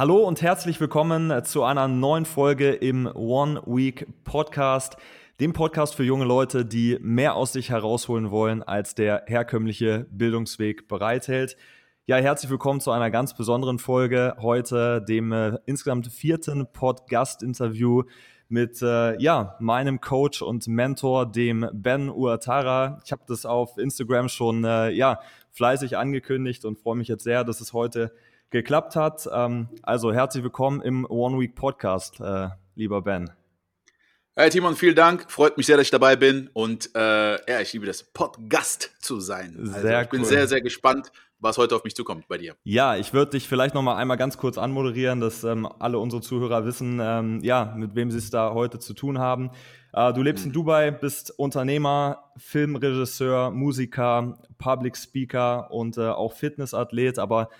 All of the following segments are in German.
Hallo und herzlich willkommen zu einer neuen Folge im One Week Podcast, dem Podcast für junge Leute, die mehr aus sich herausholen wollen, als der herkömmliche Bildungsweg bereithält. Ja, herzlich willkommen zu einer ganz besonderen Folge heute, dem äh, insgesamt vierten Podcast-Interview mit äh, ja, meinem Coach und Mentor, dem Ben Uatara. Ich habe das auf Instagram schon äh, ja, fleißig angekündigt und freue mich jetzt sehr, dass es heute geklappt hat. Ähm, also herzlich willkommen im One Week Podcast, äh, lieber Ben. Hey Timon, vielen Dank. Freut mich sehr, dass ich dabei bin. Und äh, ja, ich liebe das, Podcast zu sein. Also sehr ich bin sehr, sehr gespannt, was heute auf mich zukommt bei dir. Ja, ich würde dich vielleicht noch mal einmal ganz kurz anmoderieren, dass ähm, alle unsere Zuhörer wissen, ähm, ja, mit wem sie es da heute zu tun haben. Äh, du lebst mhm. in Dubai, bist Unternehmer, Filmregisseur, Musiker, Public Speaker und äh, auch Fitnessathlet, aber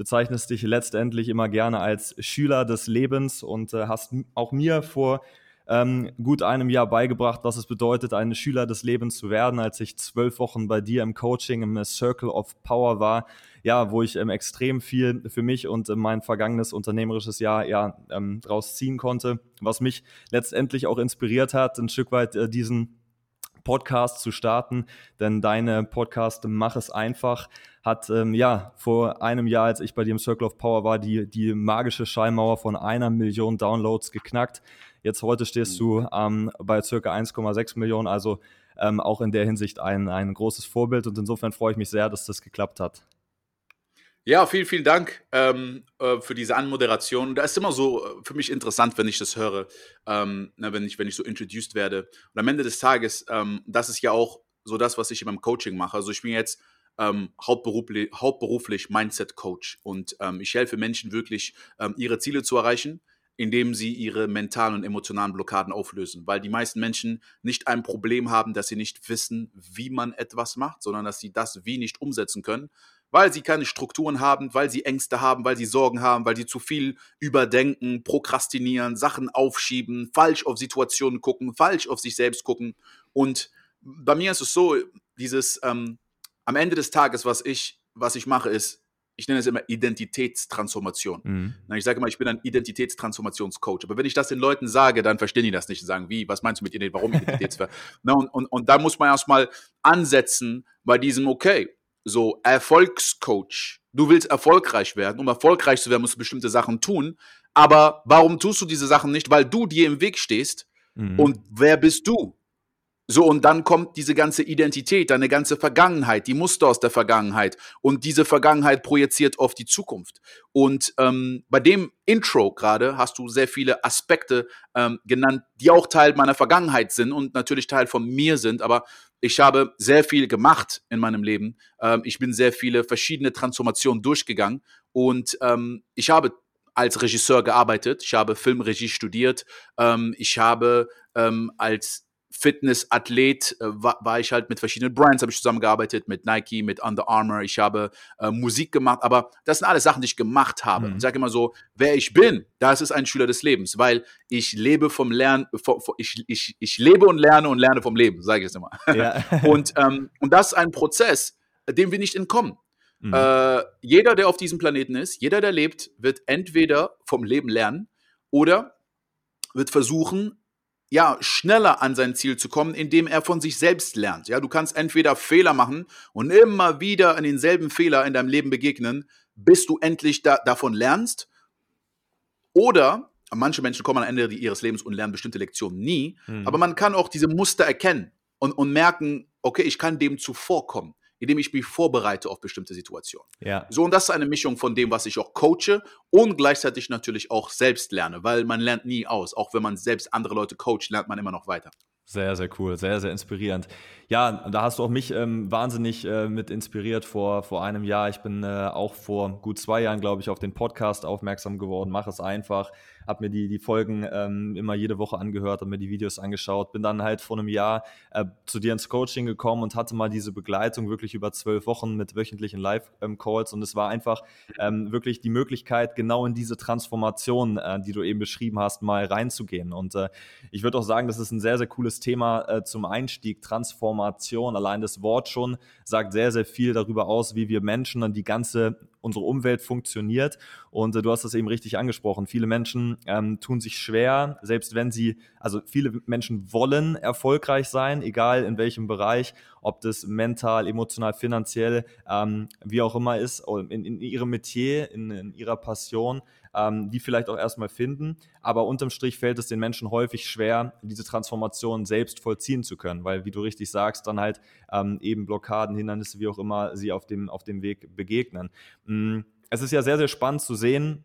bezeichnest dich letztendlich immer gerne als Schüler des Lebens und äh, hast auch mir vor ähm, gut einem Jahr beigebracht, was es bedeutet, ein Schüler des Lebens zu werden, als ich zwölf Wochen bei dir im Coaching im Circle of Power war, ja, wo ich ähm, extrem viel für mich und äh, mein vergangenes unternehmerisches Jahr ja ähm, draus ziehen konnte, was mich letztendlich auch inspiriert hat, ein Stück weit äh, diesen Podcast zu starten, denn deine Podcast Mach es einfach hat ähm, ja vor einem Jahr, als ich bei dir im Circle of Power war, die, die magische Schallmauer von einer Million Downloads geknackt. Jetzt heute stehst du ähm, bei circa 1,6 Millionen, also ähm, auch in der Hinsicht ein, ein großes Vorbild und insofern freue ich mich sehr, dass das geklappt hat. Ja, vielen, vielen Dank ähm, äh, für diese Anmoderation. Da ist immer so äh, für mich interessant, wenn ich das höre, ähm, na, wenn, ich, wenn ich so introduced werde. Und am Ende des Tages, ähm, das ist ja auch so das, was ich in meinem Coaching mache. Also ich bin jetzt ähm, hauptberuflich, hauptberuflich Mindset-Coach und ähm, ich helfe Menschen wirklich, ähm, ihre Ziele zu erreichen, indem sie ihre mentalen und emotionalen Blockaden auflösen. Weil die meisten Menschen nicht ein Problem haben, dass sie nicht wissen, wie man etwas macht, sondern dass sie das Wie nicht umsetzen können weil sie keine Strukturen haben, weil sie Ängste haben, weil sie Sorgen haben, weil sie zu viel überdenken, prokrastinieren, Sachen aufschieben, falsch auf Situationen gucken, falsch auf sich selbst gucken. Und bei mir ist es so, dieses ähm, am Ende des Tages, was ich, was ich mache, ist, ich nenne es immer Identitätstransformation. Mhm. Ich sage immer, ich bin ein Identitätstransformationscoach. Aber wenn ich das den Leuten sage, dann verstehen die das nicht und sagen, wie, was meinst du mit Identität, warum Identitätsver? und, und, und da muss man erstmal ansetzen bei diesem, okay, so Erfolgscoach. Du willst erfolgreich werden. Um erfolgreich zu werden, musst du bestimmte Sachen tun. Aber warum tust du diese Sachen nicht? Weil du dir im Weg stehst. Mhm. Und wer bist du? So, und dann kommt diese ganze Identität, deine ganze Vergangenheit, die Muster aus der Vergangenheit. Und diese Vergangenheit projiziert auf die Zukunft. Und ähm, bei dem Intro gerade hast du sehr viele Aspekte ähm, genannt, die auch Teil meiner Vergangenheit sind und natürlich Teil von mir sind. Aber ich habe sehr viel gemacht in meinem Leben. Ähm, ich bin sehr viele verschiedene Transformationen durchgegangen. Und ähm, ich habe als Regisseur gearbeitet. Ich habe Filmregie studiert. Ähm, ich habe ähm, als Fitnessathlet äh, war, war, ich halt mit verschiedenen Brands, habe ich zusammengearbeitet, mit Nike, mit Under Armour, ich habe äh, Musik gemacht, aber das sind alles Sachen, die ich gemacht habe. Mhm. Ich sage immer so, wer ich bin, das ist ein Schüler des Lebens, weil ich lebe vom Lernen, ich, ich, ich lebe und lerne und lerne vom Leben, sage ich es immer. Ja. und, ähm, und das ist ein Prozess, dem wir nicht entkommen. Mhm. Äh, jeder, der auf diesem Planeten ist, jeder, der lebt, wird entweder vom Leben lernen oder wird versuchen, ja, schneller an sein Ziel zu kommen, indem er von sich selbst lernt. Ja, du kannst entweder Fehler machen und immer wieder an denselben Fehler in deinem Leben begegnen, bis du endlich da, davon lernst. Oder manche Menschen kommen am Ende ihres Lebens und lernen bestimmte Lektionen nie, mhm. aber man kann auch diese Muster erkennen und, und merken, okay, ich kann dem zuvorkommen indem ich mich vorbereite auf bestimmte Situationen. Ja. So, und das ist eine Mischung von dem, was ich auch coache und gleichzeitig natürlich auch selbst lerne, weil man lernt nie aus. Auch wenn man selbst andere Leute coacht, lernt man immer noch weiter. Sehr, sehr cool, sehr, sehr inspirierend. Ja, da hast du auch mich ähm, wahnsinnig äh, mit inspiriert vor, vor einem Jahr. Ich bin äh, auch vor gut zwei Jahren, glaube ich, auf den Podcast aufmerksam geworden. Mach es einfach. Habe mir die, die Folgen ähm, immer jede Woche angehört, habe mir die Videos angeschaut, bin dann halt vor einem Jahr äh, zu dir ins Coaching gekommen und hatte mal diese Begleitung wirklich über zwölf Wochen mit wöchentlichen Live-Calls und es war einfach ähm, wirklich die Möglichkeit, genau in diese Transformation, äh, die du eben beschrieben hast, mal reinzugehen. Und äh, ich würde auch sagen, das ist ein sehr, sehr cooles Thema äh, zum Einstieg, Transformation. Allein das Wort schon sagt sehr, sehr viel darüber aus, wie wir Menschen und die ganze unsere Umwelt funktioniert. Und äh, du hast das eben richtig angesprochen. Viele Menschen ähm, tun sich schwer, selbst wenn sie, also viele Menschen wollen erfolgreich sein, egal in welchem Bereich, ob das mental, emotional, finanziell, ähm, wie auch immer ist, in, in ihrem Metier, in, in ihrer Passion ähm, die vielleicht auch erstmal finden. Aber unterm Strich fällt es den Menschen häufig schwer, diese Transformation selbst vollziehen zu können, weil, wie du richtig sagst, dann halt ähm, eben Blockaden, Hindernisse, wie auch immer, sie auf dem, auf dem Weg begegnen. Mm, es ist ja sehr, sehr spannend zu sehen,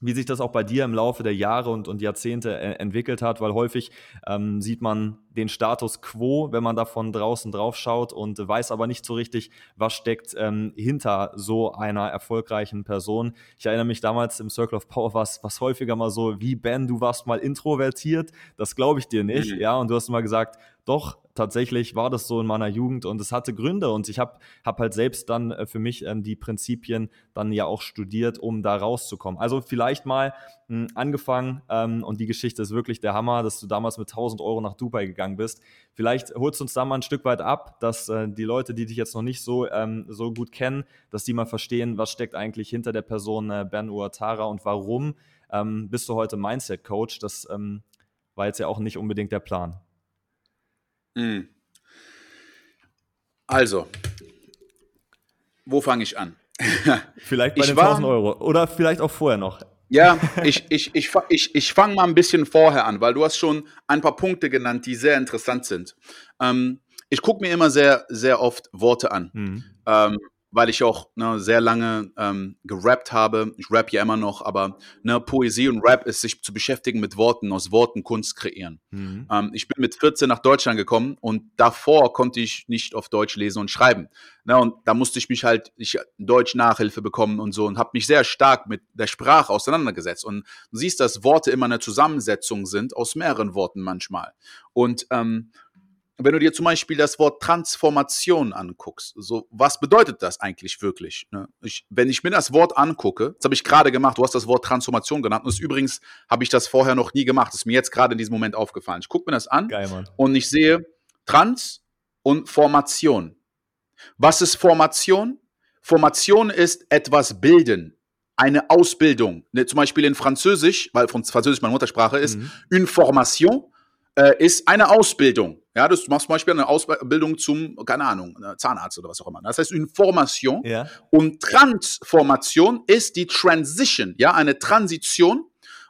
wie sich das auch bei dir im Laufe der Jahre und, und Jahrzehnte äh, entwickelt hat, weil häufig ähm, sieht man den Status quo, wenn man da von draußen drauf schaut und weiß aber nicht so richtig, was steckt ähm, hinter so einer erfolgreichen Person. Ich erinnere mich damals im Circle of Power, was, was häufiger mal so, wie Ben, du warst mal introvertiert, das glaube ich dir nicht, mhm. ja, und du hast mal gesagt, doch, tatsächlich war das so in meiner Jugend und es hatte Gründe und ich habe hab halt selbst dann äh, für mich ähm, die Prinzipien dann ja auch studiert, um da rauszukommen. Also vielleicht mal mh, hm, angefangen ähm, und die Geschichte ist wirklich der Hammer, dass du damals mit 1000 Euro nach Dubai gegangen bist. Vielleicht holst du uns da mal ein Stück weit ab, dass äh, die Leute, die dich jetzt noch nicht so, ähm, so gut kennen, dass die mal verstehen, was steckt eigentlich hinter der Person äh, Ben Uatara und warum ähm, bist du heute Mindset Coach. Das ähm, war jetzt ja auch nicht unbedingt der Plan. Mhm. Also, wo fange ich an? vielleicht bei ich den war, 1000 Euro oder vielleicht auch vorher noch. Ja, ich, ich, ich, ich, ich fange mal ein bisschen vorher an, weil du hast schon ein paar Punkte genannt, die sehr interessant sind. Ähm, ich gucke mir immer sehr, sehr oft Worte an. Mhm. Ähm, weil ich auch ne, sehr lange ähm, gerappt habe. Ich rap ja immer noch, aber ne, Poesie und Rap ist sich zu beschäftigen mit Worten, aus Worten Kunst kreieren. Mhm. Ähm, ich bin mit 14 nach Deutschland gekommen und davor konnte ich nicht auf Deutsch lesen und schreiben. Ne, und da musste ich mich halt ich, Deutsch Nachhilfe bekommen und so und habe mich sehr stark mit der Sprache auseinandergesetzt. Und du siehst, dass Worte immer eine Zusammensetzung sind aus mehreren Worten manchmal. Und ähm, wenn du dir zum Beispiel das Wort Transformation anguckst, so was bedeutet das eigentlich wirklich? Ne? Ich, wenn ich mir das Wort angucke, das habe ich gerade gemacht, du hast das Wort Transformation genannt, und das übrigens habe ich das vorher noch nie gemacht, das ist mir jetzt gerade in diesem Moment aufgefallen. Ich gucke mir das an Geil, und ich sehe Trans und Formation. Was ist Formation? Formation ist etwas bilden, eine Ausbildung. Ne, zum Beispiel in Französisch, weil Französisch meine Muttersprache ist, mhm. une formation äh, ist eine Ausbildung. Ja, du machst zum Beispiel eine Ausbildung zum, keine Ahnung, Zahnarzt oder was auch immer. Das heißt Information. Ja. Und Transformation ist die Transition, ja, eine Transition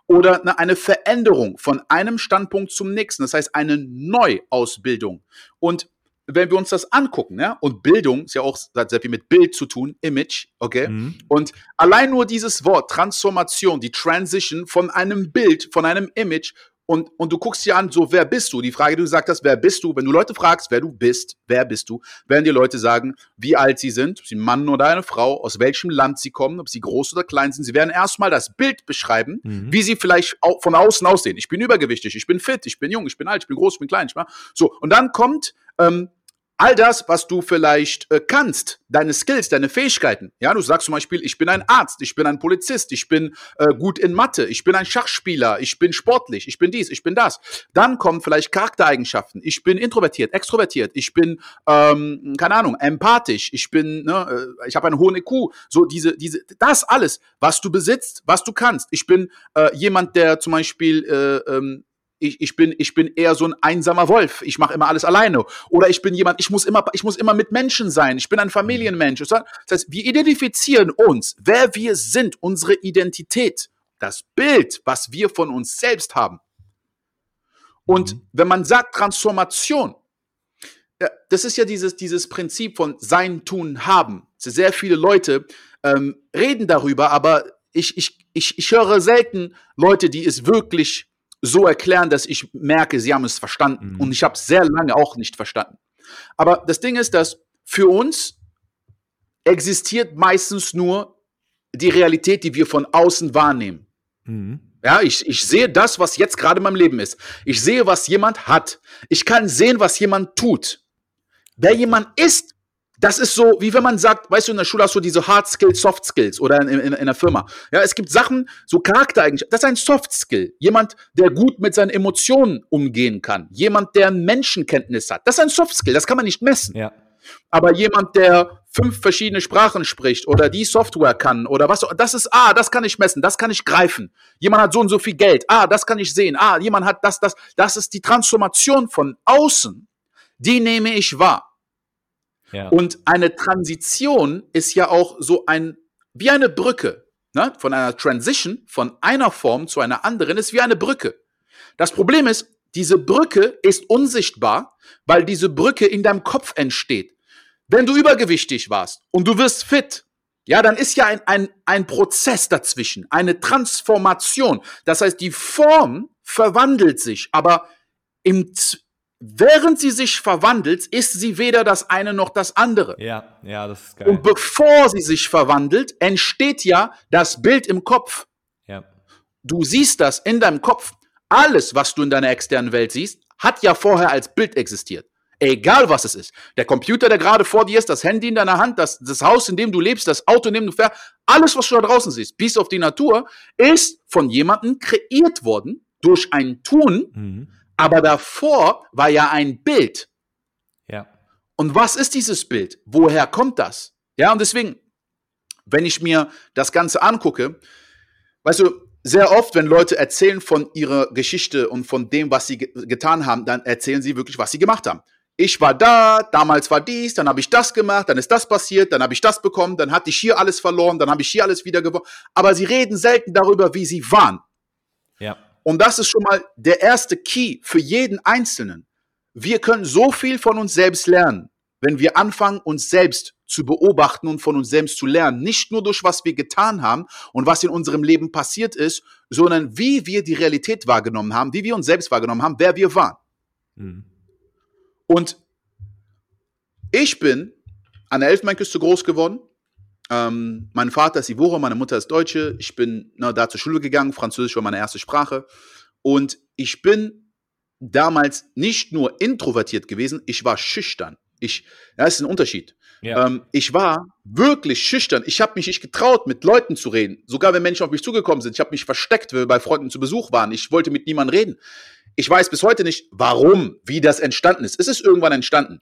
oder eine Veränderung von einem Standpunkt zum nächsten. Das heißt eine Neuausbildung. Und wenn wir uns das angucken, ja, und Bildung ist ja auch hat sehr viel mit Bild zu tun, Image, okay? Mhm. Und allein nur dieses Wort Transformation, die Transition von einem Bild, von einem Image und, und du guckst dir an, so, wer bist du? Die Frage, die du gesagt hast, wer bist du? Wenn du Leute fragst, wer du bist, wer bist du, werden dir Leute sagen, wie alt sie sind, ob sie ein Mann oder eine Frau, aus welchem Land sie kommen, ob sie groß oder klein sind. Sie werden erstmal das Bild beschreiben, mhm. wie sie vielleicht von außen aussehen. Ich bin übergewichtig, ich bin fit, ich bin jung, ich bin alt, ich bin groß, ich bin klein. Ich bin, so, und dann kommt ähm, all das, was du vielleicht äh, kannst, deine Skills, deine Fähigkeiten. Ja, du sagst zum Beispiel, ich bin ein Arzt, ich bin ein Polizist, ich bin äh, gut in Mathe, ich bin ein Schachspieler, ich bin sportlich, ich bin dies, ich bin das. Dann kommen vielleicht Charaktereigenschaften. Ich bin introvertiert, extrovertiert, ich bin, ähm, keine Ahnung, empathisch, ich bin, ne, äh, ich habe einen hohen IQ. So diese, diese, das alles, was du besitzt, was du kannst. Ich bin äh, jemand, der zum Beispiel äh, ähm, ich, ich, bin, ich bin eher so ein einsamer Wolf. Ich mache immer alles alleine. Oder ich bin jemand, ich muss immer, ich muss immer mit Menschen sein. Ich bin ein Familienmensch. Das heißt, wir identifizieren uns, wer wir sind, unsere Identität, das Bild, was wir von uns selbst haben. Und mhm. wenn man sagt Transformation, das ist ja dieses, dieses Prinzip von Sein, Tun, Haben. Sehr viele Leute ähm, reden darüber, aber ich, ich, ich, ich höre selten Leute, die es wirklich so erklären, dass ich merke, sie haben es verstanden. Mhm. Und ich habe es sehr lange auch nicht verstanden. Aber das Ding ist, dass für uns existiert meistens nur die Realität, die wir von außen wahrnehmen. Mhm. Ja, ich, ich sehe das, was jetzt gerade in meinem Leben ist. Ich sehe, was jemand hat. Ich kann sehen, was jemand tut. Wer jemand ist, das ist so, wie wenn man sagt, weißt du, in der Schule hast du diese Hard Skills, Soft Skills oder in, in, in der Firma. Ja, es gibt Sachen, so Charaktereigenschaften. Das ist ein Soft Skill. Jemand, der gut mit seinen Emotionen umgehen kann. Jemand, der Menschenkenntnis hat. Das ist ein Soft Skill. Das kann man nicht messen. Ja. Aber jemand, der fünf verschiedene Sprachen spricht oder die Software kann oder was, das ist, ah, das kann ich messen, das kann ich greifen. Jemand hat so und so viel Geld, ah, das kann ich sehen, ah, jemand hat das, das, das ist die Transformation von außen, die nehme ich wahr. Und eine Transition ist ja auch so ein, wie eine Brücke, ne? von einer Transition, von einer Form zu einer anderen, ist wie eine Brücke. Das Problem ist, diese Brücke ist unsichtbar, weil diese Brücke in deinem Kopf entsteht. Wenn du übergewichtig warst und du wirst fit, ja, dann ist ja ein, ein, ein Prozess dazwischen, eine Transformation. Das heißt, die Form verwandelt sich, aber im, während sie sich verwandelt, ist sie weder das eine noch das andere. Ja, ja, das ist geil. Und bevor sie sich verwandelt, entsteht ja das Bild im Kopf. Ja. Du siehst das in deinem Kopf. Alles, was du in deiner externen Welt siehst, hat ja vorher als Bild existiert. Egal was es ist. Der Computer, der gerade vor dir ist, das Handy in deiner Hand, das, das Haus, in dem du lebst, das Auto, in dem du fährst, alles, was du da draußen siehst, bis auf die Natur, ist von jemandem kreiert worden durch ein Tun, mhm. Aber davor war ja ein Bild. Ja. Und was ist dieses Bild? Woher kommt das? Ja, und deswegen, wenn ich mir das Ganze angucke, weißt du, sehr oft, wenn Leute erzählen von ihrer Geschichte und von dem, was sie ge getan haben, dann erzählen sie wirklich, was sie gemacht haben ich war da, damals war dies, dann habe ich das gemacht, dann ist das passiert, dann habe ich das bekommen, dann hatte ich hier alles verloren, dann habe ich hier alles wieder gewonnen. Aber sie reden selten darüber, wie sie waren. Ja. Und das ist schon mal der erste Key für jeden Einzelnen. Wir können so viel von uns selbst lernen, wenn wir anfangen, uns selbst zu beobachten und von uns selbst zu lernen. Nicht nur durch was wir getan haben und was in unserem Leben passiert ist, sondern wie wir die Realität wahrgenommen haben, wie wir uns selbst wahrgenommen haben, wer wir waren. Mhm. Und ich bin an der Elfenbeinküste groß geworden. Ähm, mein Vater ist Ivora, meine Mutter ist Deutsche. Ich bin na, da zur Schule gegangen. Französisch war meine erste Sprache. Und ich bin damals nicht nur introvertiert gewesen, ich war schüchtern. Ich, das ist ein Unterschied. Ja. Ähm, ich war wirklich schüchtern. Ich habe mich nicht getraut, mit Leuten zu reden. Sogar wenn Menschen auf mich zugekommen sind. Ich habe mich versteckt, weil wir bei Freunden zu Besuch waren. Ich wollte mit niemandem reden. Ich weiß bis heute nicht, warum, wie das entstanden ist. Es ist irgendwann entstanden.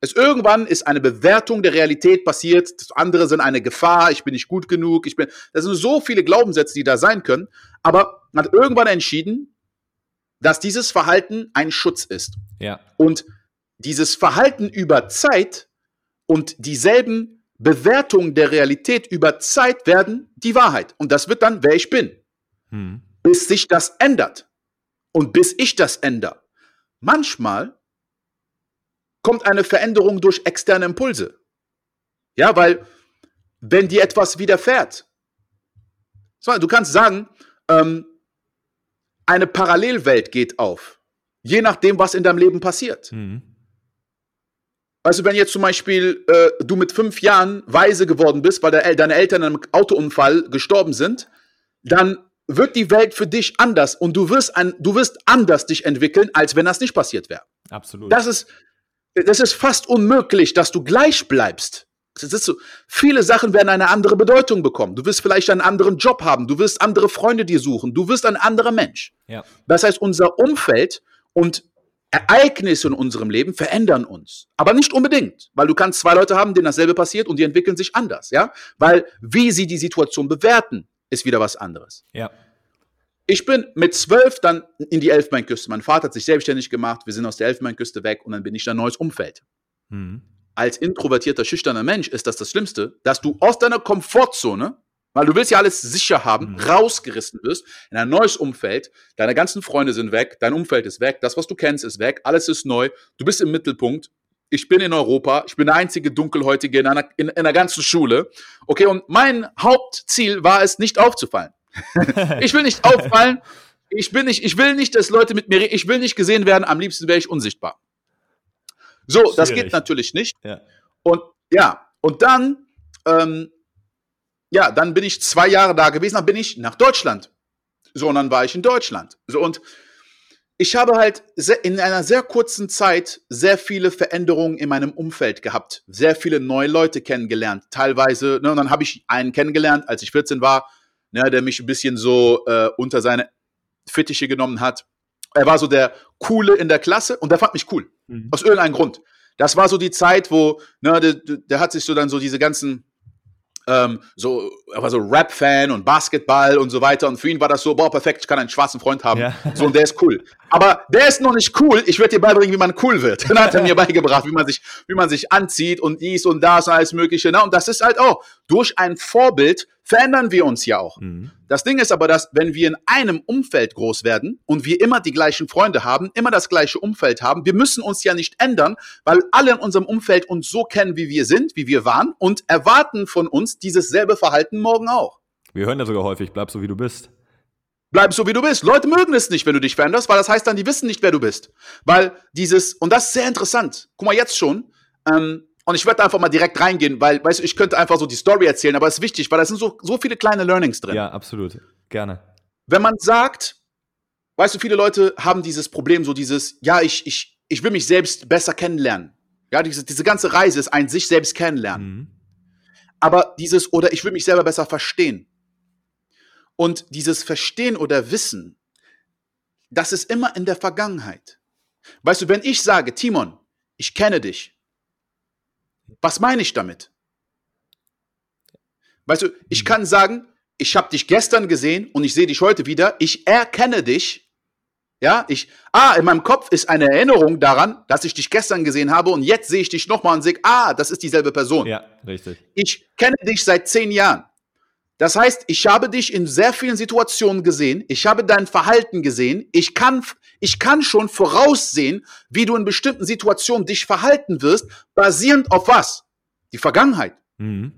Es irgendwann ist eine Bewertung der Realität passiert. Andere sind eine Gefahr. Ich bin nicht gut genug. Ich bin. Das sind so viele Glaubenssätze, die da sein können. Aber man hat irgendwann entschieden, dass dieses Verhalten ein Schutz ist. Ja. Und dieses Verhalten über Zeit und dieselben Bewertungen der Realität über Zeit werden die Wahrheit. Und das wird dann, wer ich bin. Hm. Bis sich das ändert. Und bis ich das ändere, manchmal kommt eine Veränderung durch externe Impulse. Ja, weil wenn dir etwas widerfährt, du kannst sagen, ähm, eine Parallelwelt geht auf, je nachdem, was in deinem Leben passiert. Mhm. Also wenn jetzt zum Beispiel äh, du mit fünf Jahren weise geworden bist, weil de deine Eltern in einem Autounfall gestorben sind, dann wird die Welt für dich anders und du wirst, ein, du wirst anders dich entwickeln, als wenn das nicht passiert wäre. Absolut. Das ist, das ist fast unmöglich, dass du gleich bleibst. So, viele Sachen werden eine andere Bedeutung bekommen. Du wirst vielleicht einen anderen Job haben, du wirst andere Freunde dir suchen, du wirst ein anderer Mensch. Ja. Das heißt, unser Umfeld und Ereignisse in unserem Leben verändern uns. Aber nicht unbedingt, weil du kannst zwei Leute haben, denen dasselbe passiert und die entwickeln sich anders, ja? Weil wie sie die Situation bewerten, ist wieder was anderes. Ja. Ich bin mit zwölf dann in die Elfenbeinküste. Mein Vater hat sich selbstständig gemacht. Wir sind aus der Elfenbeinküste weg und dann bin ich in ein neues Umfeld. Mhm. Als introvertierter, schüchterner Mensch ist das das Schlimmste, dass du aus deiner Komfortzone, weil du willst ja alles sicher haben, mhm. rausgerissen wirst in ein neues Umfeld. Deine ganzen Freunde sind weg, dein Umfeld ist weg, das, was du kennst, ist weg, alles ist neu. Du bist im Mittelpunkt ich bin in Europa, ich bin der einzige Dunkelhäutige in einer, in, in einer ganzen Schule. Okay, und mein Hauptziel war es, nicht aufzufallen. ich will nicht auffallen. Ich bin nicht, ich will nicht, dass Leute mit mir reden. Ich will nicht gesehen werden. Am liebsten wäre ich unsichtbar. So, Schwierig. das geht natürlich nicht. Ja. Und ja, und dann, ähm, ja, dann bin ich zwei Jahre da gewesen. Dann bin ich nach Deutschland. sondern war ich in Deutschland. So, und ich habe halt in einer sehr kurzen Zeit sehr viele Veränderungen in meinem Umfeld gehabt, sehr viele neue Leute kennengelernt. Teilweise, ne, und dann habe ich einen kennengelernt, als ich 14 war, ne, der mich ein bisschen so äh, unter seine Fittiche genommen hat. Er war so der Coole in der Klasse und der fand mich cool. Mhm. Aus irgendeinem Grund. Das war so die Zeit, wo, ne, der, der hat sich so dann so diese ganzen ähm, so, er war so Rap-Fan und Basketball und so weiter. Und für ihn war das so, boah, perfekt, ich kann einen schwarzen Freund haben. Ja. So, und der ist cool. Aber der ist noch nicht cool. Ich werde dir beibringen, wie man cool wird. Dann hat er mir beigebracht, wie man sich, wie man sich anzieht und dies und das und alles Mögliche. Ne? Und das ist halt auch durch ein Vorbild verändern wir uns ja auch. Mhm. Das Ding ist aber, dass wenn wir in einem Umfeld groß werden und wir immer die gleichen Freunde haben, immer das gleiche Umfeld haben, wir müssen uns ja nicht ändern, weil alle in unserem Umfeld uns so kennen, wie wir sind, wie wir waren und erwarten von uns dieses selbe Verhalten morgen auch. Wir hören ja sogar häufig, bleib so wie du bist. Bleib so wie du bist. Leute mögen es nicht, wenn du dich veränderst, weil das heißt dann, die wissen nicht, wer du bist. Weil dieses, und das ist sehr interessant. Guck mal, jetzt schon, ähm, und ich werde einfach mal direkt reingehen, weil, weißt du, ich könnte einfach so die Story erzählen, aber es ist wichtig, weil da sind so, so viele kleine Learnings drin. Ja, absolut. Gerne. Wenn man sagt, weißt du, viele Leute haben dieses Problem, so dieses, ja, ich, ich, ich will mich selbst besser kennenlernen. Ja, diese, diese ganze Reise ist ein sich selbst kennenlernen. Mhm. Aber dieses, oder ich will mich selber besser verstehen. Und dieses Verstehen oder Wissen, das ist immer in der Vergangenheit. Weißt du, wenn ich sage, Timon, ich kenne dich, was meine ich damit? Weißt du, ich kann sagen, ich habe dich gestern gesehen und ich sehe dich heute wieder. Ich erkenne dich. Ja, ich, ah, in meinem Kopf ist eine Erinnerung daran, dass ich dich gestern gesehen habe und jetzt sehe ich dich nochmal und sehe, ah, das ist dieselbe Person. Ja, richtig. Ich kenne dich seit zehn Jahren. Das heißt, ich habe dich in sehr vielen Situationen gesehen. Ich habe dein Verhalten gesehen. Ich kann, ich kann schon voraussehen, wie du in bestimmten Situationen dich verhalten wirst, basierend auf was? Die Vergangenheit. Mhm.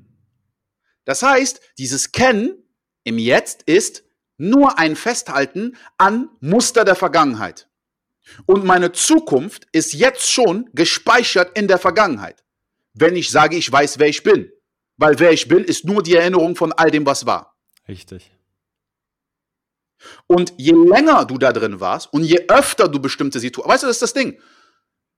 Das heißt, dieses Kennen im Jetzt ist nur ein Festhalten an Muster der Vergangenheit. Und meine Zukunft ist jetzt schon gespeichert in der Vergangenheit. Wenn ich sage, ich weiß, wer ich bin. Weil wer ich bin, ist nur die Erinnerung von all dem, was war. Richtig. Und je länger du da drin warst und je öfter du bestimmte Situationen, weißt du, das ist das Ding.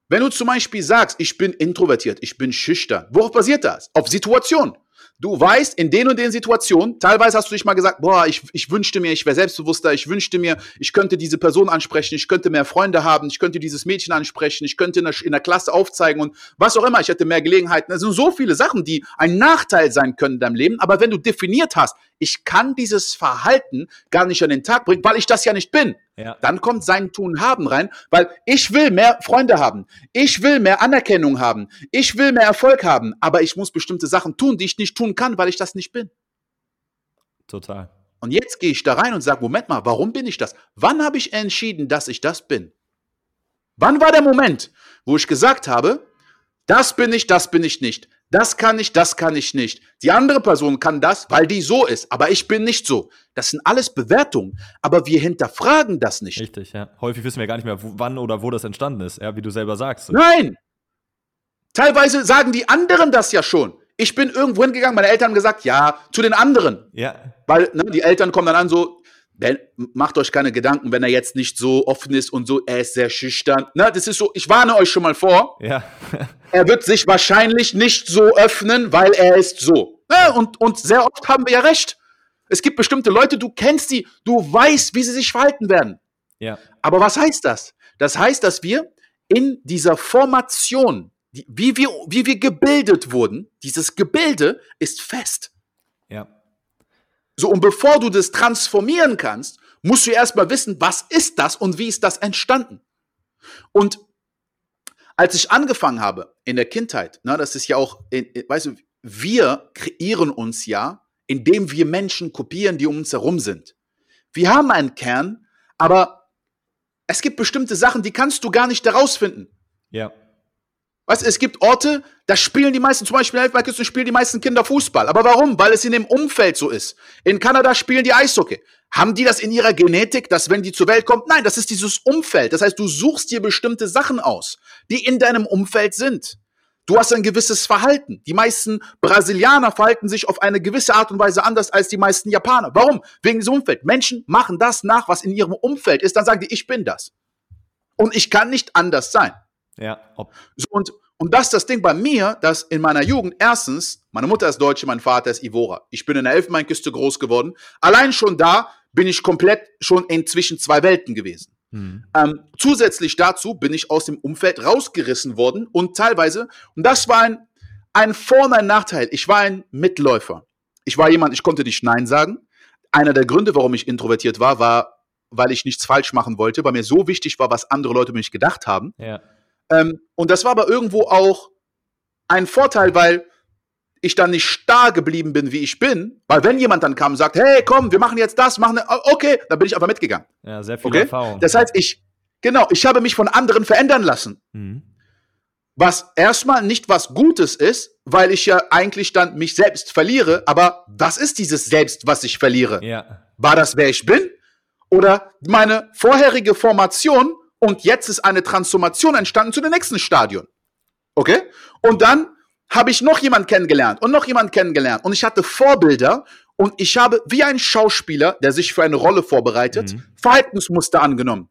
Wenn du zum Beispiel sagst, ich bin introvertiert, ich bin schüchtern, worauf basiert das? Auf Situation. Du weißt, in den und den Situationen, teilweise hast du dich mal gesagt, boah, ich, ich wünschte mir, ich wäre selbstbewusster, ich wünschte mir, ich könnte diese Person ansprechen, ich könnte mehr Freunde haben, ich könnte dieses Mädchen ansprechen, ich könnte in der, in der Klasse aufzeigen und was auch immer, ich hätte mehr Gelegenheiten. Es sind so viele Sachen, die ein Nachteil sein können in deinem Leben, aber wenn du definiert hast, ich kann dieses Verhalten gar nicht an den Tag bringen, weil ich das ja nicht bin. Ja. Dann kommt sein Tun haben rein, weil ich will mehr Freunde haben. Ich will mehr Anerkennung haben. Ich will mehr Erfolg haben. Aber ich muss bestimmte Sachen tun, die ich nicht tun kann, weil ich das nicht bin. Total. Und jetzt gehe ich da rein und sage, Moment mal, warum bin ich das? Wann habe ich entschieden, dass ich das bin? Wann war der Moment, wo ich gesagt habe, das bin ich, das bin ich nicht. Das kann ich, das kann ich nicht. Die andere Person kann das, weil die so ist, aber ich bin nicht so. Das sind alles Bewertungen, aber wir hinterfragen das nicht. Richtig, ja. Häufig wissen wir gar nicht mehr, wo, wann oder wo das entstanden ist, ja, wie du selber sagst. Nein! Teilweise sagen die anderen das ja schon. Ich bin irgendwo hingegangen, meine Eltern haben gesagt, ja, zu den anderen. Ja. Weil ne, die Eltern kommen dann an so, wenn, macht euch keine Gedanken, wenn er jetzt nicht so offen ist und so, er ist sehr schüchtern. Na, das ist so, ich warne euch schon mal vor. Ja. er wird sich wahrscheinlich nicht so öffnen, weil er ist so. Ja, und, und sehr oft haben wir ja recht. Es gibt bestimmte Leute, du kennst die, du weißt, wie sie sich verhalten werden. Ja. Aber was heißt das? Das heißt, dass wir in dieser Formation, die, wie, wir, wie wir gebildet wurden, dieses Gebilde ist fest. So, und bevor du das transformieren kannst, musst du erstmal wissen, was ist das und wie ist das entstanden. Und als ich angefangen habe in der Kindheit, na, das ist ja auch, weißt du, wir kreieren uns ja, indem wir Menschen kopieren, die um uns herum sind. Wir haben einen Kern, aber es gibt bestimmte Sachen, die kannst du gar nicht herausfinden. Ja. Weißt du, es gibt Orte, da spielen die meisten, zum Beispiel in Elfenbeinküste spielen die meisten Kinder Fußball. Aber warum? Weil es in dem Umfeld so ist. In Kanada spielen die Eishockey. Haben die das in ihrer Genetik, dass wenn die zur Welt kommt? Nein, das ist dieses Umfeld. Das heißt, du suchst dir bestimmte Sachen aus, die in deinem Umfeld sind. Du hast ein gewisses Verhalten. Die meisten Brasilianer verhalten sich auf eine gewisse Art und Weise anders als die meisten Japaner. Warum? Wegen diesem Umfeld. Menschen machen das nach, was in ihrem Umfeld ist. Dann sagen die, ich bin das. Und ich kann nicht anders sein. Ja. So, und, und das ist das Ding bei mir, dass in meiner Jugend erstens, meine Mutter ist Deutsche, mein Vater ist Ivora. Ich bin in der Elfenbeinküste groß geworden. Allein schon da bin ich komplett schon inzwischen zwei Welten gewesen. Mhm. Ähm, zusätzlich dazu bin ich aus dem Umfeld rausgerissen worden und teilweise, und das war ein, ein Vor- und ein Nachteil, ich war ein Mitläufer. Ich war jemand, ich konnte nicht Nein sagen. Einer der Gründe, warum ich introvertiert war, war, weil ich nichts falsch machen wollte, weil mir so wichtig war, was andere Leute über mich gedacht haben. Ja. Ähm, und das war aber irgendwo auch ein Vorteil, weil ich dann nicht starr geblieben bin, wie ich bin, weil wenn jemand dann kam und sagt, hey, komm, wir machen jetzt das, machen, okay, dann bin ich einfach mitgegangen. Ja, sehr viel okay? Erfahrung. Das heißt, ich, genau, ich habe mich von anderen verändern lassen. Mhm. Was erstmal nicht was Gutes ist, weil ich ja eigentlich dann mich selbst verliere, aber was ist dieses Selbst, was ich verliere? Ja. War das, wer ich bin? Oder meine vorherige Formation und jetzt ist eine Transformation entstanden zu dem nächsten Stadion? Okay? Und dann habe ich noch jemand kennengelernt und noch jemand kennengelernt. Und ich hatte Vorbilder und ich habe wie ein Schauspieler, der sich für eine Rolle vorbereitet, mhm. Verhaltensmuster angenommen.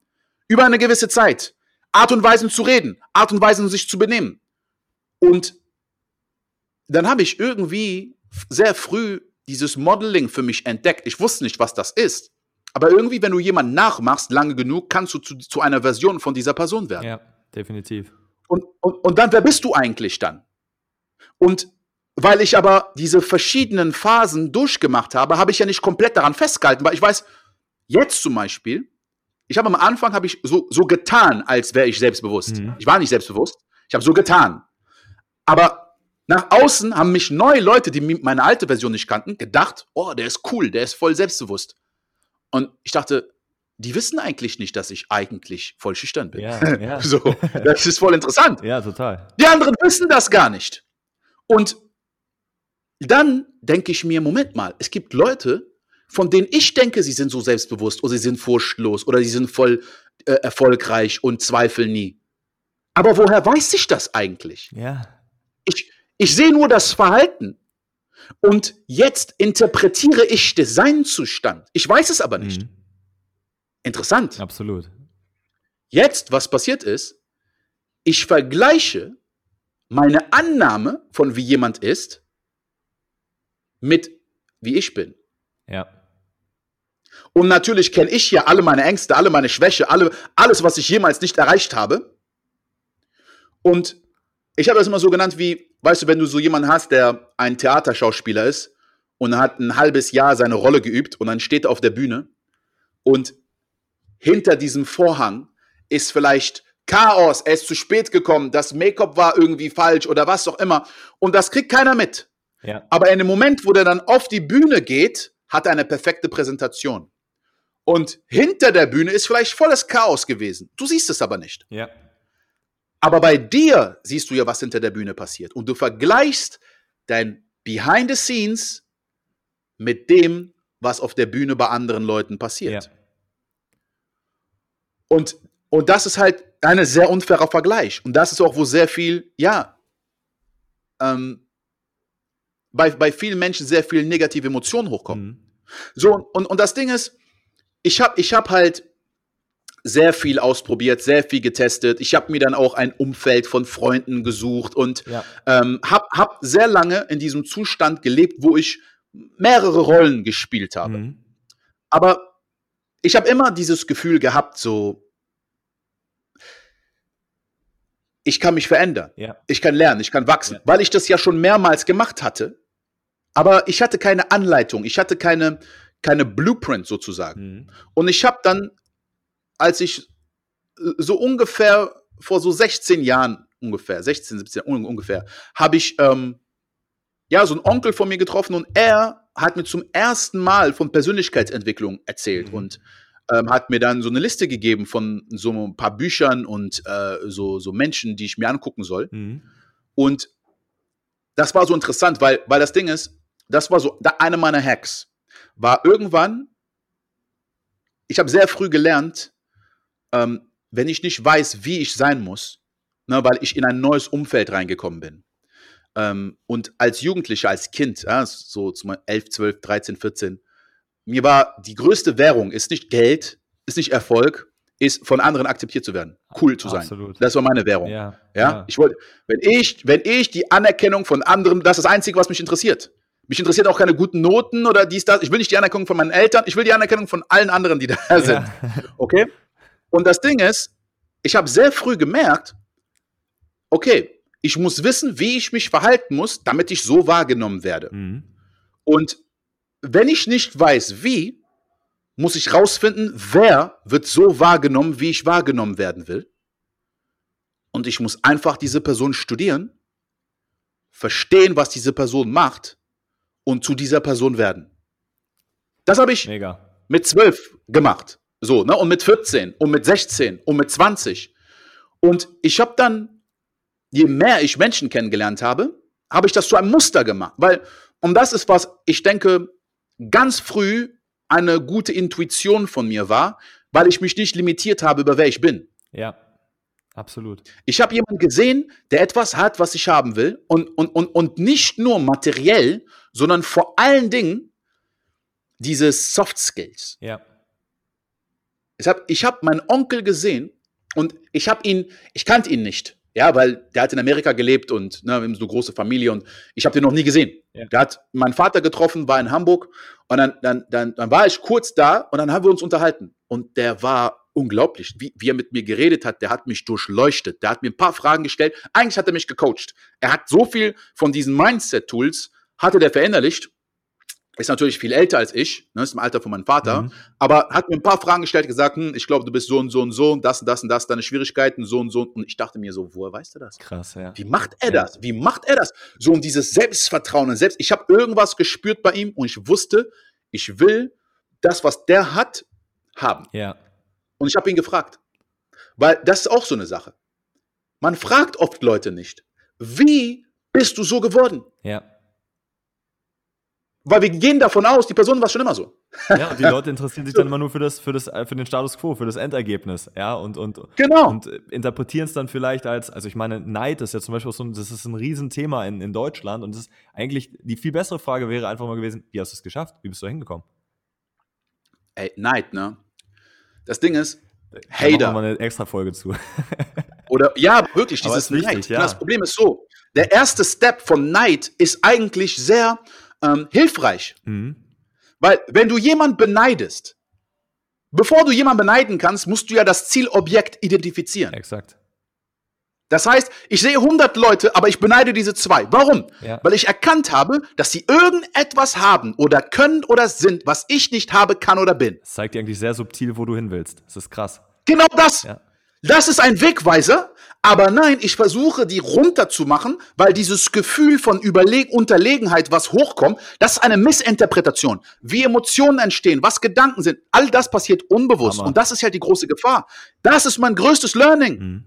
Über eine gewisse Zeit. Art und Weisen zu reden, Art und Weisen sich zu benehmen. Und dann habe ich irgendwie sehr früh dieses Modeling für mich entdeckt. Ich wusste nicht, was das ist. Aber irgendwie, wenn du jemanden nachmachst, lange genug, kannst du zu, zu einer Version von dieser Person werden. Ja, definitiv. Und, und, und dann, wer bist du eigentlich dann? Und weil ich aber diese verschiedenen Phasen durchgemacht habe, habe ich ja nicht komplett daran festgehalten, weil ich weiß, jetzt zum Beispiel, ich habe am Anfang habe ich so, so getan, als wäre ich selbstbewusst. Mhm. Ich war nicht selbstbewusst, ich habe so getan. Aber nach außen haben mich neue Leute, die meine alte Version nicht kannten, gedacht, oh, der ist cool, der ist voll selbstbewusst. Und ich dachte, die wissen eigentlich nicht, dass ich eigentlich voll schüchtern bin. Ja, ja. so, das ist voll interessant. Ja, total. Die anderen wissen das gar nicht. Und dann denke ich mir, Moment mal, es gibt Leute, von denen ich denke, sie sind so selbstbewusst oder sie sind furchtlos oder sie sind voll äh, erfolgreich und zweifeln nie. Aber woher weiß ich das eigentlich? Ja. Ich, ich sehe nur das Verhalten. Und jetzt interpretiere ich seinen Zustand. Ich weiß es aber nicht. Mhm. Interessant. Absolut. Jetzt, was passiert ist, ich vergleiche meine Annahme von wie jemand ist mit wie ich bin. Ja. Und natürlich kenne ich ja alle meine Ängste, alle meine Schwäche, alle, alles, was ich jemals nicht erreicht habe. Und ich habe das immer so genannt wie, weißt du, wenn du so jemanden hast, der ein Theaterschauspieler ist und hat ein halbes Jahr seine Rolle geübt und dann steht er auf der Bühne und hinter diesem Vorhang ist vielleicht Chaos, er ist zu spät gekommen, das Make-up war irgendwie falsch oder was auch immer. Und das kriegt keiner mit. Ja. Aber in dem Moment, wo der dann auf die Bühne geht, hat er eine perfekte Präsentation. Und hinter der Bühne ist vielleicht volles Chaos gewesen. Du siehst es aber nicht. Ja. Aber bei dir siehst du ja, was hinter der Bühne passiert. Und du vergleichst dein Behind the Scenes mit dem, was auf der Bühne bei anderen Leuten passiert. Ja. Und, und das ist halt ein sehr unfairer Vergleich. Und das ist auch, wo sehr viel, ja, ähm, bei, bei vielen Menschen sehr viel negative Emotionen hochkommen. Mhm. So, und, und das Ding ist, ich habe ich hab halt sehr viel ausprobiert, sehr viel getestet. Ich habe mir dann auch ein Umfeld von Freunden gesucht und ja. ähm, habe hab sehr lange in diesem Zustand gelebt, wo ich mehrere Rollen gespielt habe. Mhm. Aber ich habe immer dieses Gefühl gehabt, so, ich kann mich verändern. Ja. Ich kann lernen, ich kann wachsen, ja. weil ich das ja schon mehrmals gemacht hatte. Aber ich hatte keine Anleitung, ich hatte keine, keine Blueprint sozusagen. Mhm. Und ich habe dann, als ich äh, so ungefähr vor so 16 Jahren, ungefähr, 16, 17 ungefähr, habe ich ähm, ja so einen Onkel von mir getroffen und er hat mir zum ersten Mal von Persönlichkeitsentwicklung erzählt. Mhm. Und ähm, hat mir dann so eine Liste gegeben von so ein paar Büchern und äh, so, so Menschen, die ich mir angucken soll. Mhm. Und das war so interessant, weil, weil das Ding ist, das war so, da eine meiner Hacks war irgendwann, ich habe sehr früh gelernt, ähm, wenn ich nicht weiß, wie ich sein muss, ne, weil ich in ein neues Umfeld reingekommen bin. Ähm, und als Jugendlicher, als Kind, ja, so zum 11, 12, 13, 14, mir war die größte Währung ist nicht Geld, ist nicht Erfolg, ist von anderen akzeptiert zu werden, cool zu sein. Absolut. Das war meine Währung. Ja, ja? ja. ich wollte, wenn ich, wenn ich die Anerkennung von anderen, das ist das Einzige, was mich interessiert. Mich interessiert auch keine guten Noten oder dies, das. Ich will nicht die Anerkennung von meinen Eltern, ich will die Anerkennung von allen anderen, die da sind. Ja. Okay? Und das Ding ist, ich habe sehr früh gemerkt, okay, ich muss wissen, wie ich mich verhalten muss, damit ich so wahrgenommen werde. Mhm. Und wenn ich nicht weiß, wie, muss ich rausfinden, wer wird so wahrgenommen, wie ich wahrgenommen werden will. Und ich muss einfach diese Person studieren, verstehen, was diese Person macht und zu dieser Person werden. Das habe ich Mega. mit zwölf gemacht. So, ne? Und mit 14 und mit 16 und mit 20. Und ich habe dann, je mehr ich Menschen kennengelernt habe, habe ich das zu einem Muster gemacht. Weil, und das ist was, ich denke, ganz früh eine gute Intuition von mir war, weil ich mich nicht limitiert habe, über wer ich bin. Ja, absolut. Ich habe jemanden gesehen, der etwas hat, was ich haben will und, und, und, und nicht nur materiell, sondern vor allen Dingen diese Soft Skills. Ja. Ich habe ich hab meinen Onkel gesehen und ich habe ihn, ich kannte ihn nicht. Ja, weil der hat in Amerika gelebt und ne, wir haben so eine große Familie und ich habe den noch nie gesehen. Ja. Der hat meinen Vater getroffen, war in Hamburg und dann, dann, dann, dann war ich kurz da und dann haben wir uns unterhalten. Und der war unglaublich, wie, wie er mit mir geredet hat. Der hat mich durchleuchtet. Der hat mir ein paar Fragen gestellt. Eigentlich hat er mich gecoacht. Er hat so viel von diesen Mindset-Tools, hatte der verinnerlicht ist natürlich viel älter als ich, ne, ist im Alter von meinem Vater, mhm. aber hat mir ein paar Fragen gestellt, gesagt, hm, ich glaube, du bist so und so und so und das und das und das, deine Schwierigkeiten, so und so. Und ich dachte mir so, woher weißt du das? Krass, ja. Wie macht er das? Wie macht er das? So und dieses Selbstvertrauen und Selbst. Ich habe irgendwas gespürt bei ihm und ich wusste, ich will das, was der hat, haben. Ja. Und ich habe ihn gefragt. Weil das ist auch so eine Sache. Man fragt oft Leute nicht, wie bist du so geworden? Ja. Weil wir gehen davon aus, die Person war schon immer so. Ja, und die Leute interessieren sich dann immer nur für, das, für, das, für den Status quo, für das Endergebnis, ja, und, und, genau. und interpretieren es dann vielleicht als, also ich meine, Neid ist ja zum Beispiel so, das ist ein Riesenthema in, in Deutschland und das ist eigentlich, die viel bessere Frage wäre einfach mal gewesen, wie hast du es geschafft? Wie bist du hingekommen? Ey, Neid, ne? Das Ding ist, Hater. Da machen wir mal eine extra Folge zu. Oder, ja, wirklich, dieses Neid. Ja. Das Problem ist so, der erste Step von Neid ist eigentlich sehr, ähm, hilfreich. Mhm. Weil wenn du jemand beneidest, bevor du jemanden beneiden kannst, musst du ja das Zielobjekt identifizieren. Exakt. Das heißt, ich sehe 100 Leute, aber ich beneide diese zwei. Warum? Ja. Weil ich erkannt habe, dass sie irgendetwas haben oder können oder sind, was ich nicht habe, kann oder bin. Das zeigt dir eigentlich sehr subtil, wo du hin willst. Das ist krass. Genau das. Ja. Das ist ein Wegweiser, aber nein, ich versuche die runterzumachen, weil dieses Gefühl von Überleg Unterlegenheit, was hochkommt, das ist eine Missinterpretation. Wie Emotionen entstehen, was Gedanken sind, all das passiert unbewusst. Hammer. Und das ist halt die große Gefahr. Das ist mein größtes Learning. Mhm.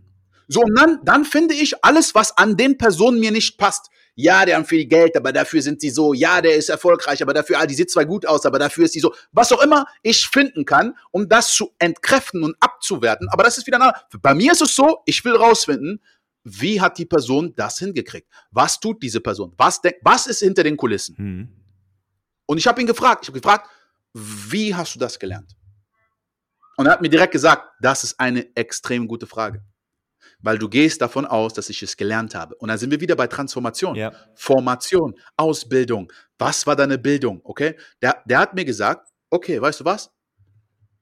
So, und dann, dann finde ich alles, was an den Personen mir nicht passt. Ja, der haben viel Geld, aber dafür sind sie so. Ja, der ist erfolgreich, aber dafür, ah, die sieht zwar gut aus, aber dafür ist sie so. Was auch immer ich finden kann, um das zu entkräften und abzuwerten. Aber das ist wieder, bei mir ist es so, ich will rausfinden, wie hat die Person das hingekriegt? Was tut diese Person? Was, denk, was ist hinter den Kulissen? Mhm. Und ich habe ihn gefragt, ich habe gefragt, wie hast du das gelernt? Und er hat mir direkt gesagt, das ist eine extrem gute Frage weil du gehst davon aus, dass ich es gelernt habe. Und dann sind wir wieder bei Transformation, ja. Formation, Ausbildung. Was war deine Bildung? Okay, der, der hat mir gesagt, okay, weißt du was?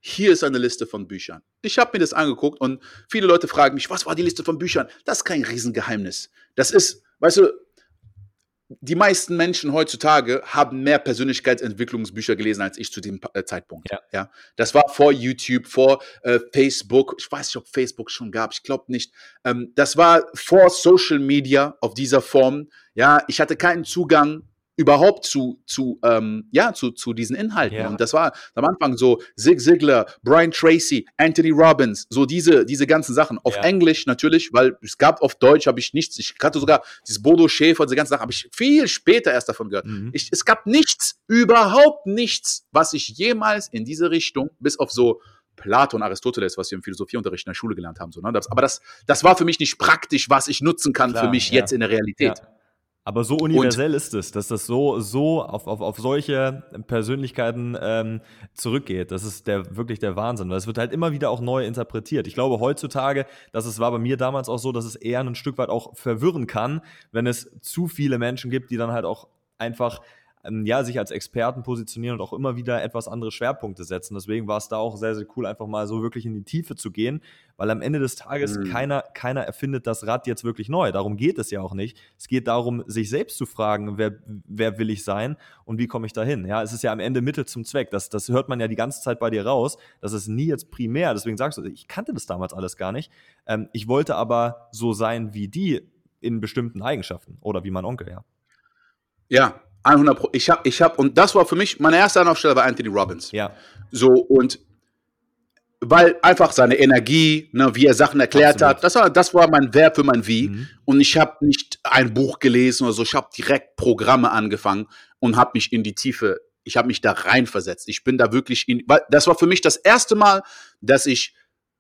Hier ist eine Liste von Büchern. Ich habe mir das angeguckt und viele Leute fragen mich, was war die Liste von Büchern? Das ist kein Riesengeheimnis. Das ist, weißt du, die meisten Menschen heutzutage haben mehr Persönlichkeitsentwicklungsbücher gelesen als ich zu dem äh, Zeitpunkt. Ja. ja. Das war vor YouTube, vor äh, Facebook. Ich weiß nicht, ob Facebook schon gab. Ich glaube nicht. Ähm, das war vor Social Media auf dieser Form. Ja, ich hatte keinen Zugang überhaupt zu, zu, ähm, ja, zu, zu diesen Inhalten. Ja. Und das war am Anfang so Zig Ziglar, Brian Tracy, Anthony Robbins, so diese, diese ganzen Sachen. Auf ja. Englisch natürlich, weil es gab auf Deutsch, habe ich nichts. Ich hatte sogar dieses Bodo Schäfer, diese ganzen Sachen, habe ich viel später erst davon gehört. Mhm. Ich, es gab nichts, überhaupt nichts, was ich jemals in diese Richtung, bis auf so Plato und Aristoteles, was wir im Philosophieunterricht in der Schule gelernt haben. So, ne? das, aber das, das war für mich nicht praktisch, was ich nutzen kann Klar, für mich ja. jetzt in der Realität. Ja. Aber so universell und, ist es, dass das so, so auf, auf, auf solche Persönlichkeiten ähm, zurückgeht. Das ist der, wirklich der Wahnsinn. Weil es wird halt immer wieder auch neu interpretiert. Ich glaube heutzutage, dass es war bei mir damals auch so, dass es eher ein Stück weit auch verwirren kann, wenn es zu viele Menschen gibt, die dann halt auch einfach ähm, ja, sich als Experten positionieren und auch immer wieder etwas andere Schwerpunkte setzen. Deswegen war es da auch sehr, sehr cool, einfach mal so wirklich in die Tiefe zu gehen, weil am Ende des Tages mhm. keiner, keiner erfindet das Rad jetzt wirklich neu. Darum geht es ja auch nicht. Es geht darum, sich selbst zu fragen, wer, wer will ich sein und wie komme ich dahin. Ja, es ist ja am Ende Mittel zum Zweck. Das, das hört man ja die ganze Zeit bei dir raus. Das ist nie jetzt primär. Deswegen sagst du, ich kannte das damals alles gar nicht. Ähm, ich wollte aber so sein wie die in bestimmten Eigenschaften oder wie mein Onkel, ja. Ja, 100 Pro. Ich habe, ich habe, und das war für mich, meine erste Anlaufstelle war Anthony Robbins. Ja. So, und weil einfach seine Energie, ne, wie er Sachen erklärt Absolut. hat, das war, das war mein Verb für mein Wie. Mhm. Und ich habe nicht ein Buch gelesen oder so, ich habe direkt Programme angefangen und habe mich in die Tiefe, ich habe mich da reinversetzt. Ich bin da wirklich in, weil das war für mich das erste Mal, dass ich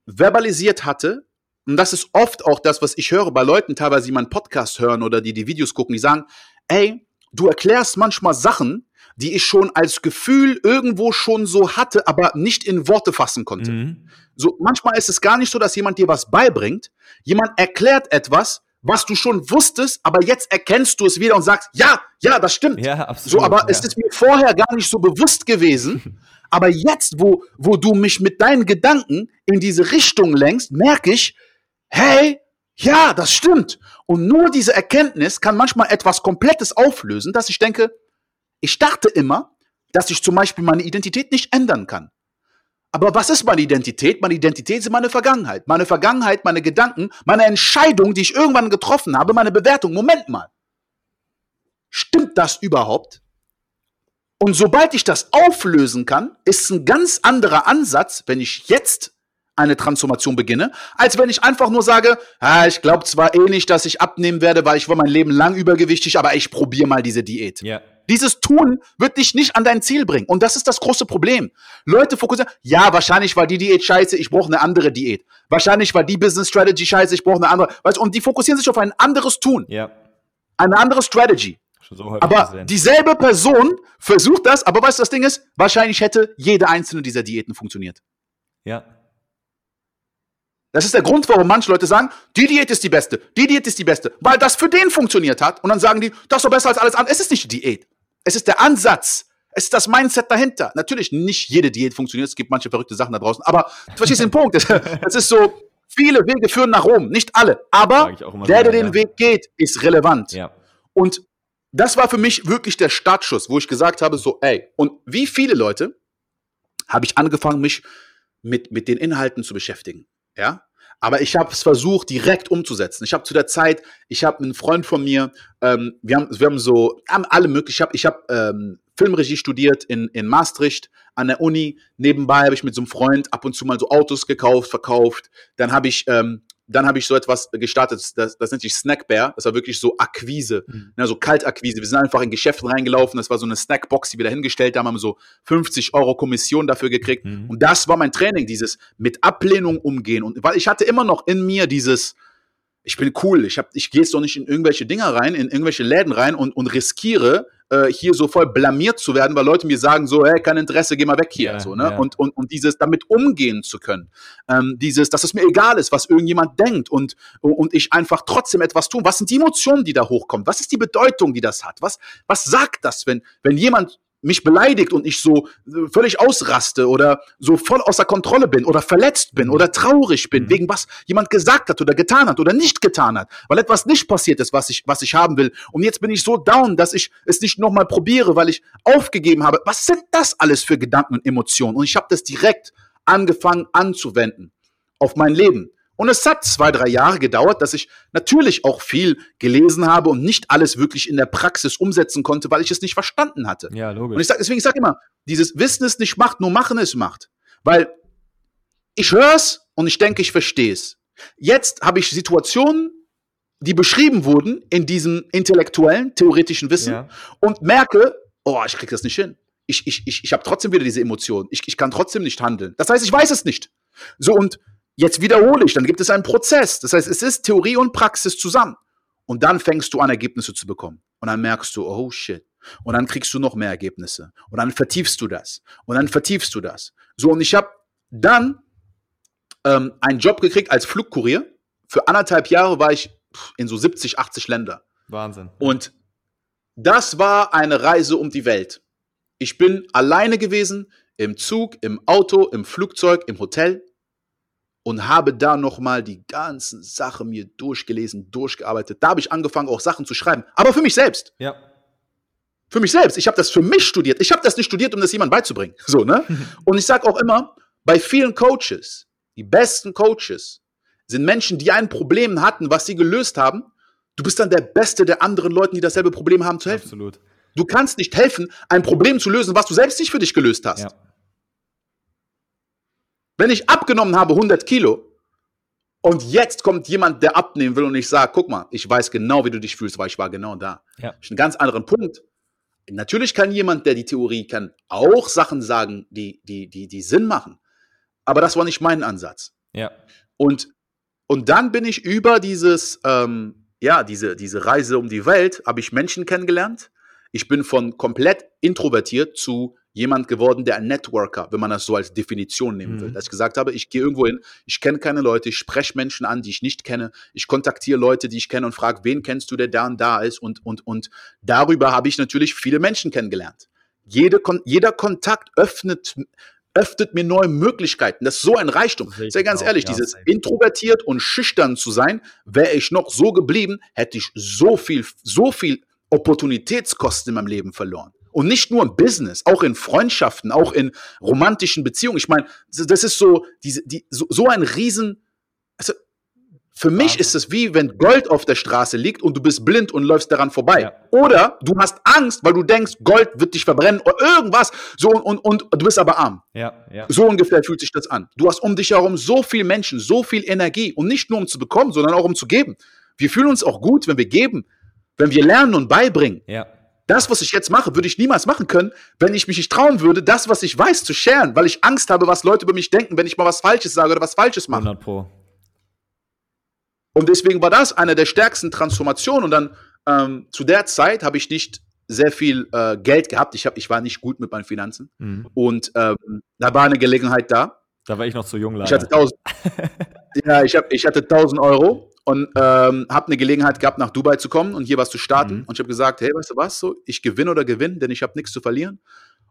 verbalisiert hatte, und das ist oft auch das, was ich höre bei Leuten, teilweise, die meinen Podcast hören oder die die Videos gucken, die sagen, ey, du erklärst manchmal Sachen, die ich schon als Gefühl irgendwo schon so hatte, aber nicht in Worte fassen konnte. Mhm. So, manchmal ist es gar nicht so, dass jemand dir was beibringt. Jemand erklärt etwas, was du schon wusstest, aber jetzt erkennst du es wieder und sagst, ja, ja, das stimmt. Ja, absolut. So, aber ja. es ist mir vorher gar nicht so bewusst gewesen. aber jetzt, wo, wo du mich mit deinen Gedanken in diese Richtung lenkst, merke ich, hey, ja, das stimmt. Und nur diese Erkenntnis kann manchmal etwas Komplettes auflösen, dass ich denke, ich dachte immer, dass ich zum Beispiel meine Identität nicht ändern kann. Aber was ist meine Identität? Meine Identität ist meine Vergangenheit. Meine Vergangenheit, meine Gedanken, meine Entscheidung, die ich irgendwann getroffen habe, meine Bewertung. Moment mal. Stimmt das überhaupt? Und sobald ich das auflösen kann, ist ein ganz anderer Ansatz, wenn ich jetzt eine Transformation beginne, als wenn ich einfach nur sage, ah, ich glaube zwar eh nicht, dass ich abnehmen werde, weil ich war mein Leben lang übergewichtig, aber ich probiere mal diese Diät. Ja. Dieses Tun wird dich nicht an dein Ziel bringen. Und das ist das große Problem. Leute fokussieren, ja, wahrscheinlich war die Diät scheiße, ich brauche eine andere Diät. Wahrscheinlich war die Business Strategy scheiße, ich brauche eine andere. Weißt, und die fokussieren sich auf ein anderes Tun. Ja. Eine andere Strategy. So aber gesehen. dieselbe Person versucht das, aber weißt du, das Ding ist, wahrscheinlich hätte jede einzelne dieser Diäten funktioniert. Ja. Das ist der Grund, warum manche Leute sagen, die Diät ist die beste, die Diät ist die beste, weil das für den funktioniert hat. Und dann sagen die, das ist doch besser als alles andere. Es ist nicht die Diät. Es ist der Ansatz. Es ist das Mindset dahinter. Natürlich, nicht jede Diät funktioniert. Es gibt manche verrückte Sachen da draußen. Aber du verstehst den Punkt. Es ist so, viele Wege führen nach Rom. Nicht alle. Aber der, der den ja. Weg geht, ist relevant. Ja. Und das war für mich wirklich der Startschuss, wo ich gesagt habe, so, ey, und wie viele Leute habe ich angefangen, mich mit, mit den Inhalten zu beschäftigen ja. Aber ich habe es versucht, direkt umzusetzen. Ich habe zu der Zeit, ich habe einen Freund von mir, ähm, wir, haben, wir haben so, haben alle möglich, ich habe hab, ähm, Filmregie studiert in, in Maastricht an der Uni. Nebenbei habe ich mit so einem Freund ab und zu mal so Autos gekauft, verkauft. Dann habe ich ähm, dann habe ich so etwas gestartet, das, das nennt sich Snackbear. Das war wirklich so Akquise, mhm. ne, so Kaltakquise. Wir sind einfach in Geschäfte reingelaufen. Das war so eine Snackbox, die wir da hingestellt haben, haben so 50 Euro Kommission dafür gekriegt. Mhm. Und das war mein Training, dieses mit Ablehnung umgehen. Und weil ich hatte immer noch in mir dieses, ich bin cool, ich, hab, ich gehe jetzt doch nicht in irgendwelche Dinger rein, in irgendwelche Läden rein und, und riskiere, äh, hier so voll blamiert zu werden, weil Leute mir sagen so, hey, kein Interesse, geh mal weg hier. Ja, so, ne? Ja. und, und, und dieses damit umgehen zu können. Ähm, dieses, dass es mir egal ist, was irgendjemand denkt und, und ich einfach trotzdem etwas tun. Was sind die Emotionen, die da hochkommen? Was ist die Bedeutung, die das hat? Was, was sagt das, wenn, wenn jemand mich beleidigt und ich so äh, völlig ausraste oder so voll außer Kontrolle bin oder verletzt bin oder traurig bin, mhm. wegen was jemand gesagt hat oder getan hat oder nicht getan hat, weil etwas nicht passiert ist, was ich, was ich haben will. Und jetzt bin ich so down, dass ich es nicht nochmal probiere, weil ich aufgegeben habe. Was sind das alles für Gedanken und Emotionen? Und ich habe das direkt angefangen anzuwenden auf mein Leben. Und es hat zwei, drei Jahre gedauert, dass ich natürlich auch viel gelesen habe und nicht alles wirklich in der Praxis umsetzen konnte, weil ich es nicht verstanden hatte. Ja, logisch. Und ich sag, deswegen sage ich immer, dieses Wissen ist nicht Macht, nur Machen ist Macht. Weil ich höre es und ich denke, ich verstehe es. Jetzt habe ich Situationen, die beschrieben wurden in diesem intellektuellen, theoretischen Wissen ja. und merke, oh, ich kriege das nicht hin. ich, ich, ich, ich habe trotzdem wieder diese Emotionen. Ich, ich kann trotzdem nicht handeln. Das heißt, ich weiß es nicht. So, und jetzt wiederhole ich, dann gibt es einen Prozess. Das heißt, es ist Theorie und Praxis zusammen. Und dann fängst du an, Ergebnisse zu bekommen. Und dann merkst du, oh shit. Und dann kriegst du noch mehr Ergebnisse. Und dann vertiefst du das. Und dann vertiefst du das. So, und ich habe dann ähm, einen Job gekriegt als Flugkurier. Für anderthalb Jahre war ich in so 70, 80 Länder. Wahnsinn. Und das war eine Reise um die Welt. Ich bin alleine gewesen, im Zug, im Auto, im Flugzeug, im Hotel und habe da nochmal die ganzen Sachen mir durchgelesen, durchgearbeitet. Da habe ich angefangen, auch Sachen zu schreiben. Aber für mich selbst. Ja. Für mich selbst. Ich habe das für mich studiert. Ich habe das nicht studiert, um das jemandem beizubringen. So, ne? Und ich sage auch immer, bei vielen Coaches, die besten Coaches, sind Menschen, die ein Problem hatten, was sie gelöst haben. Du bist dann der Beste der anderen Leuten, die dasselbe Problem haben, zu helfen. Absolut. Du kannst nicht helfen, ein Problem zu lösen, was du selbst nicht für dich gelöst hast. Ja. Wenn ich abgenommen habe 100 Kilo und jetzt kommt jemand, der abnehmen will und ich sage, guck mal, ich weiß genau, wie du dich fühlst, weil ich war genau da. Ja. Das ist ein ganz anderen Punkt. Natürlich kann jemand, der die Theorie kann, auch Sachen sagen, die, die, die, die Sinn machen. Aber das war nicht mein Ansatz. Ja. Und, und dann bin ich über dieses, ähm, ja, diese, diese Reise um die Welt, habe ich Menschen kennengelernt. Ich bin von komplett introvertiert zu jemand geworden, der ein Networker, wenn man das so als Definition nehmen will. Mhm. Dass ich gesagt habe, ich gehe irgendwo hin, ich kenne keine Leute, ich spreche Menschen an, die ich nicht kenne, ich kontaktiere Leute, die ich kenne und frage, wen kennst du, der da und da ist und, und, und darüber habe ich natürlich viele Menschen kennengelernt. Jede, jeder Kontakt öffnet, öffnet mir neue Möglichkeiten. Das ist so ein Reichtum. Sehr ganz ehrlich, dieses introvertiert und schüchtern zu sein, wäre ich noch so geblieben, hätte ich so viel, so viel Opportunitätskosten in meinem Leben verloren. Und nicht nur im Business, auch in Freundschaften, auch in romantischen Beziehungen. Ich meine, das ist so, diese, die, so, so ein Riesen. Also für mich ist es wie wenn Gold auf der Straße liegt und du bist blind und läufst daran vorbei. Ja. Oder du hast Angst, weil du denkst, Gold wird dich verbrennen oder irgendwas. So und, und, und du bist aber arm. Ja, ja. So ungefähr fühlt sich das an. Du hast um dich herum so viel Menschen, so viel Energie und nicht nur um zu bekommen, sondern auch um zu geben. Wir fühlen uns auch gut, wenn wir geben, wenn wir lernen und beibringen. Ja. Das, was ich jetzt mache, würde ich niemals machen können, wenn ich mich nicht trauen würde, das, was ich weiß, zu scheren, weil ich Angst habe, was Leute über mich denken, wenn ich mal was Falsches sage oder was Falsches mache. 100 Pro. Und deswegen war das eine der stärksten Transformationen. Und dann ähm, zu der Zeit habe ich nicht sehr viel äh, Geld gehabt. Ich, hab, ich war nicht gut mit meinen Finanzen. Mhm. Und ähm, da war eine Gelegenheit da. Da war ich noch zu jung, leider. Ich hatte 1000, ja, ich, hab, ich hatte 1000 Euro und ähm, habe eine Gelegenheit gehabt, nach Dubai zu kommen und hier was zu starten. Mhm. Und ich habe gesagt, hey, weißt du was, so, ich gewinne oder gewinne, denn ich habe nichts zu verlieren.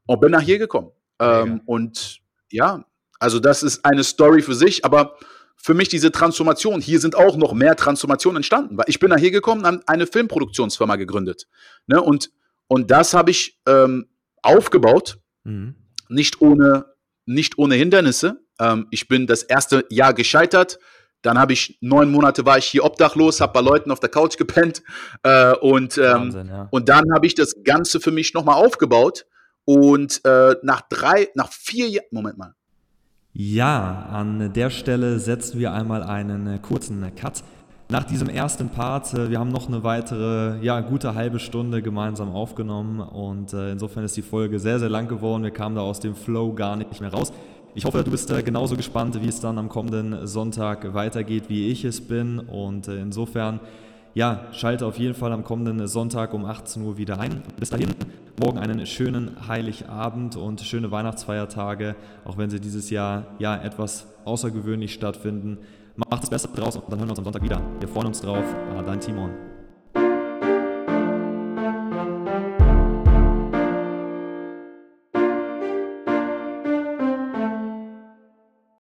Und bin nach hier gekommen. Ähm, und ja, also das ist eine Story für sich, aber für mich diese Transformation, hier sind auch noch mehr Transformationen entstanden, weil ich bin nach hier gekommen, habe eine Filmproduktionsfirma gegründet. Ne? Und, und das habe ich ähm, aufgebaut, mhm. nicht, ohne, nicht ohne Hindernisse. Ähm, ich bin das erste Jahr gescheitert, dann habe ich neun Monate war ich hier obdachlos, habe bei Leuten auf der Couch gepennt äh, und, ähm, Wahnsinn, ja. und dann habe ich das Ganze für mich nochmal aufgebaut und äh, nach drei, nach vier Jahren, Moment mal. Ja, an der Stelle setzen wir einmal einen kurzen Cut. Nach diesem ersten Part, äh, wir haben noch eine weitere, ja, gute halbe Stunde gemeinsam aufgenommen und äh, insofern ist die Folge sehr, sehr lang geworden. Wir kamen da aus dem Flow gar nicht mehr raus. Ich hoffe, du bist äh, genauso gespannt, wie es dann am kommenden Sonntag weitergeht, wie ich es bin. Und äh, insofern, ja, schalte auf jeden Fall am kommenden Sonntag um 18 Uhr wieder ein. Bis dahin, morgen einen schönen Heiligabend und schöne Weihnachtsfeiertage, auch wenn sie dieses Jahr ja etwas außergewöhnlich stattfinden. Macht es besser draus und dann hören wir uns am Sonntag wieder. Wir freuen uns drauf. Dein Timon.